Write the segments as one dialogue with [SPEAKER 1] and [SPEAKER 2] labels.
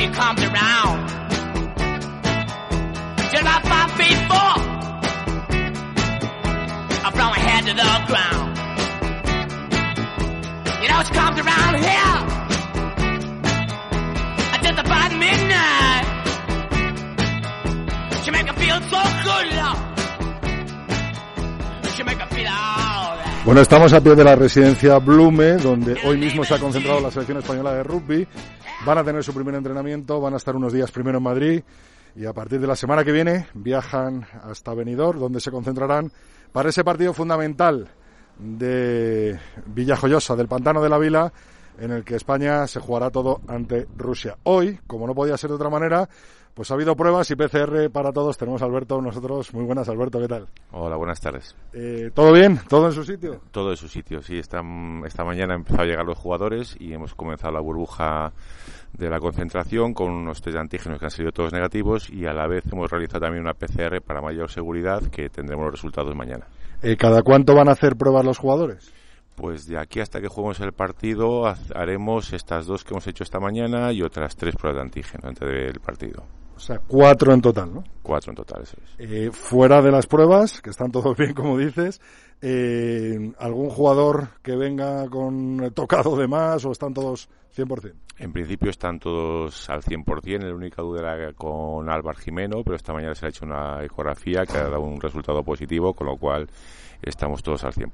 [SPEAKER 1] Comes around. She's about five feet four. From her head to the ground. You know, she comes around here. At just about midnight. She make her feel so good, love. She make her feel alright.
[SPEAKER 2] Bueno, estamos a pie de la residencia Blume, donde hoy mismo se ha concentrado la selección española de rugby. Van a tener su primer entrenamiento, van a estar unos días primero en Madrid y a partir de la semana que viene viajan hasta Benidorm, donde se concentrarán para ese partido fundamental de Villajoyosa, del Pantano de la Vila, en el que España se jugará todo ante Rusia. Hoy, como no podía ser de otra manera, pues ha habido pruebas y PCR para todos. Tenemos a Alberto, nosotros. Muy buenas, Alberto, ¿qué tal?
[SPEAKER 3] Hola, buenas tardes.
[SPEAKER 2] Eh, ¿Todo bien? ¿Todo en su sitio?
[SPEAKER 3] Todo en su sitio, sí. Esta, esta mañana han empezado a llegar los jugadores y hemos comenzado la burbuja de la concentración con unos test de antígenos que han salido todos negativos y a la vez hemos realizado también una PCR para mayor seguridad que tendremos los resultados mañana.
[SPEAKER 2] Eh, ¿Cada cuánto van a hacer pruebas los jugadores?
[SPEAKER 3] Pues de aquí hasta que juguemos el partido haremos estas dos que hemos hecho esta mañana y otras tres pruebas de antígeno antes del partido.
[SPEAKER 2] O sea, cuatro en total, ¿no?
[SPEAKER 3] Cuatro en total, es.
[SPEAKER 2] Eh, fuera de las pruebas, que están todos bien, como dices, eh, ¿algún jugador que venga con tocado de más o están todos 100%?
[SPEAKER 3] En principio están todos al 100%, la única duda era con Álvar Jimeno, pero esta mañana se ha hecho una ecografía que ha dado un resultado positivo, con lo cual estamos todos al 100%.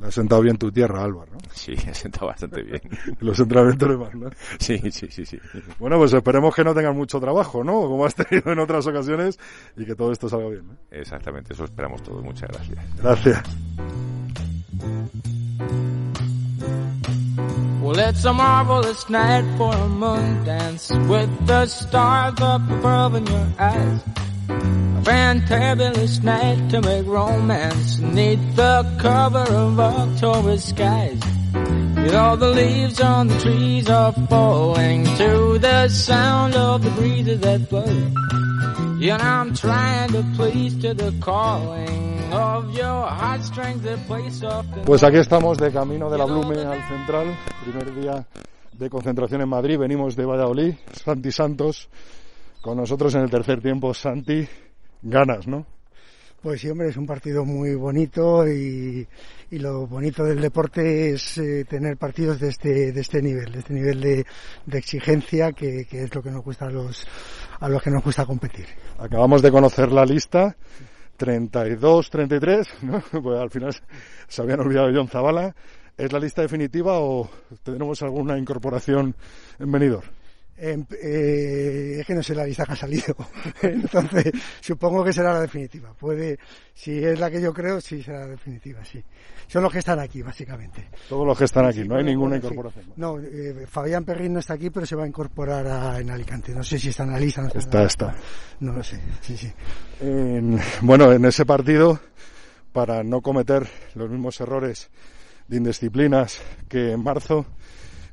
[SPEAKER 2] Le has sentado bien tu tierra, Álvaro, ¿no?
[SPEAKER 3] Sí, ha sentado bastante bien.
[SPEAKER 2] Los entrenamientos de más, ¿no?
[SPEAKER 3] Sí, sí, sí, sí.
[SPEAKER 2] Bueno, pues esperemos que no tengan mucho trabajo, ¿no? Como has tenido en otras ocasiones y que todo esto salga bien, ¿no?
[SPEAKER 3] Exactamente, eso esperamos todos. Muchas gracias.
[SPEAKER 2] Gracias.
[SPEAKER 4] Well, it's a marvelous night for a moon dance with the stars up above in your eyes. A fantabulous night to make romance neath the cover of October skies. You know the leaves on the trees are falling to the sound of the breezes that blow. And I'm trying to please to the calling of your heartstrings that play soft and
[SPEAKER 2] Pues aquí estamos de camino de la Blume al Central, primer día de concentración en Madrid, venimos de Valladolid, Santi Santos, con nosotros en el tercer tiempo, Santi, ganas, ¿no?
[SPEAKER 5] Pues sí, hombre, es un partido muy bonito y, lo bonito del deporte es eh, tener partidos de este, de este nivel, de este nivel de, de exigencia que, es lo que nos gusta a los, a los que nos gusta competir.
[SPEAKER 2] Acabamos de conocer la lista, 32, 33, ¿no? Pues al final se habían olvidado John Zavala. ¿Es la lista definitiva o tendremos alguna incorporación en Benidorm?
[SPEAKER 5] Eh, es que no sé la lista que ha salido, entonces supongo que será la definitiva. Puede, si es la que yo creo, sí será la definitiva, sí. Son los que están aquí, básicamente.
[SPEAKER 2] Todos los que están aquí, no hay ninguna
[SPEAKER 5] sí.
[SPEAKER 2] incorporación.
[SPEAKER 5] No, eh, Fabián Perrin no está aquí, pero se va a incorporar a- en Alicante. No sé si está en la lista. No está, en
[SPEAKER 2] Está,
[SPEAKER 5] la
[SPEAKER 2] está.
[SPEAKER 5] No lo sé, sí, sí.
[SPEAKER 2] En- bueno, en ese partido, para no cometer los mismos errores de indisciplinas que en marzo,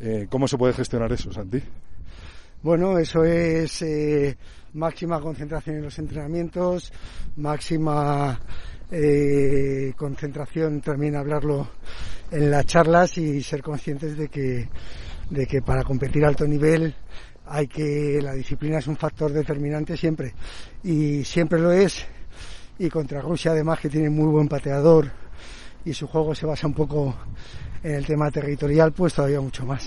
[SPEAKER 2] eh, ¿cómo se puede gestionar eso, Santi?
[SPEAKER 5] Bueno, eso es eh, máxima concentración en los entrenamientos, máxima eh, concentración también hablarlo en las charlas y ser conscientes de que, de que para competir a alto nivel hay que la disciplina es un factor determinante siempre. Y siempre lo es. Y contra Rusia además que tiene muy buen pateador y su juego se basa un poco en el tema territorial pues todavía mucho más.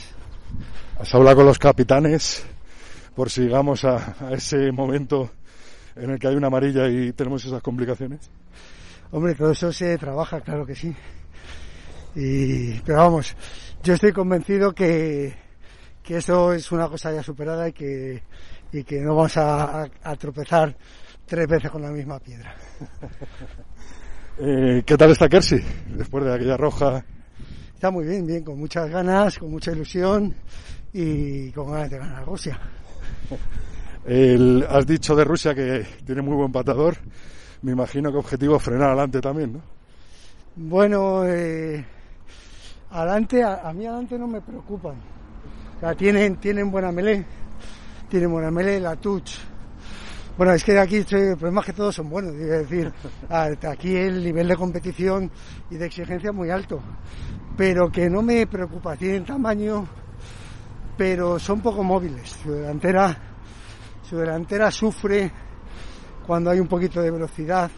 [SPEAKER 2] ¿Has hablado con los capitanes por si llegamos a, a ese momento en el que hay una amarilla y tenemos esas complicaciones?
[SPEAKER 5] Hombre, todo eso se trabaja, claro que sí. Y, pero vamos, yo estoy convencido que, que eso es una cosa ya superada y que, y que no vamos a, a- a tropezar tres veces con la misma piedra.
[SPEAKER 2] Eh, ¿Qué tal está Kersi después de aquella roja?
[SPEAKER 5] Está muy bien, bien, con muchas ganas, con mucha ilusión y con ganas de ganar Rusia.
[SPEAKER 2] El, has dicho de Rusia que tiene muy buen patador. Me imagino que objetivo es frenar adelante también, ¿no?
[SPEAKER 5] Bueno, eh, adelante, a, a, mí adelante no me preocupan. O sea, tienen, tienen buena melee, tienen buena melee, la touch. Bueno, es que aquí el problema es que todos son buenos, es decir, aquí el nivel de competición y de exigencia es muy alto, pero que no me preocupa, tienen tamaño, pero son poco móviles. Su delantera, su delantera sufre cuando hay un poquito de velocidad.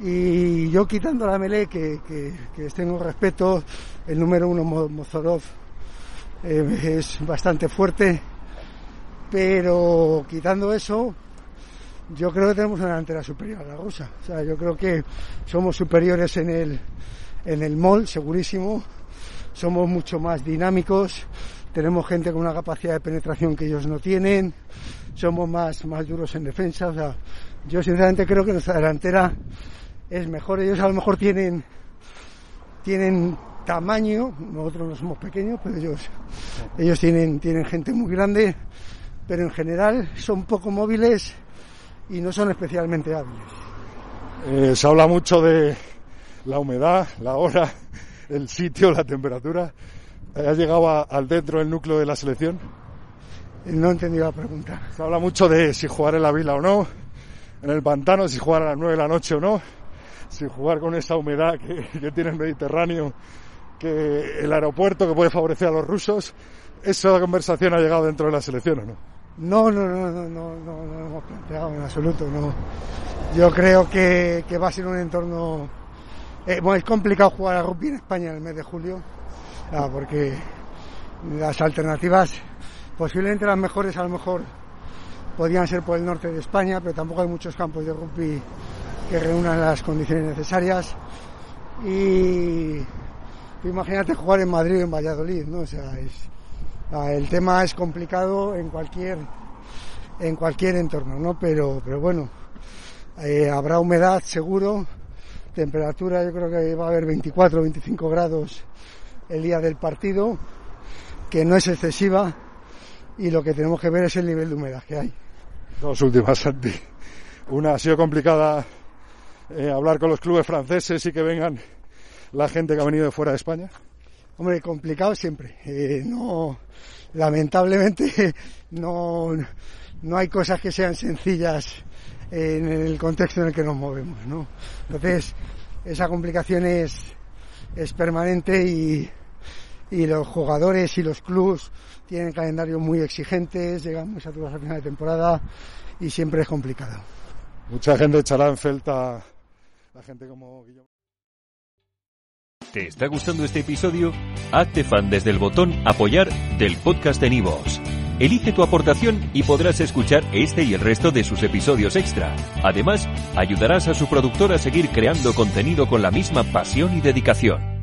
[SPEAKER 5] Y yo quitando la melee, que, que, que tengo respeto, el número uno Mozorov eh, es bastante fuerte, pero quitando eso, yo creo que tenemos una delantera superior a la rusa. O sea, yo creo que somos superiores en el, en el mall, segurísimo. Somos mucho más dinámicos. Tenemos gente con una capacidad de penetración que ellos no tienen. Somos más, más duros en defensa. O sea, yo sinceramente creo que nuestra delantera es mejor. Ellos a lo mejor tienen, tienen tamaño. Nosotros no somos pequeños, pero ellos, ellos tienen, tienen gente muy grande. Pero en general son poco móviles y no son especialmente hábiles.
[SPEAKER 2] Eh, se habla mucho de la humedad, la hora, el sitio, la temperatura. ¿Has llegado a, al dentro del núcleo de la selección?
[SPEAKER 5] No he entendido la pregunta.
[SPEAKER 2] Se habla mucho de si jugar en la vila o no, en el pantano, si jugar a las 9 de la noche o no, si jugar con esa humedad que, que tiene el Mediterráneo, que el aeropuerto que puede favorecer a los rusos. ¿Esa conversación ha llegado dentro de la selección o no?
[SPEAKER 5] No, no, no, no, no, no, no lo hemos planteado en absoluto. No. Yo creo que, que va a ser un entorno. Eh, bueno, es complicado jugar a rugby en España en el mes de julio, ah, porque las alternativas, posiblemente las mejores, a lo mejor podrían ser por el norte de España, pero tampoco hay muchos campos de rugby que reúnan las condiciones necesarias. Y imagínate jugar en Madrid o en Valladolid, ¿no? O sea, es, el tema es complicado en cualquier en cualquier entorno, ¿no? Pero, pero bueno, eh, habrá humedad seguro, temperatura yo creo que va a haber 24 25 grados el día del partido, que no es excesiva y lo que tenemos que ver es el nivel de humedad que hay.
[SPEAKER 2] Dos últimas, Santi. Una ha sido complicada eh, hablar con los clubes franceses y que vengan la gente que ha venido de fuera de España.
[SPEAKER 5] Hombre, complicado siempre. Eh, no, lamentablemente no, no hay cosas que sean sencillas en el contexto en el que nos movemos, ¿no? Entonces, esa complicación es, es permanente y, y los jugadores y los clubs tienen calendarios muy exigentes, llegan muy saturados a final de temporada y siempre es complicado.
[SPEAKER 2] Mucha gente echará en falta la gente como Guillermo.
[SPEAKER 6] ¿Te está gustando este episodio? Hazte fan desde el botón Apoyar del podcast de Nivos. Elige tu aportación y podrás escuchar este y el resto de sus episodios extra. Además, ayudarás a su productor a seguir creando contenido con la misma pasión y dedicación.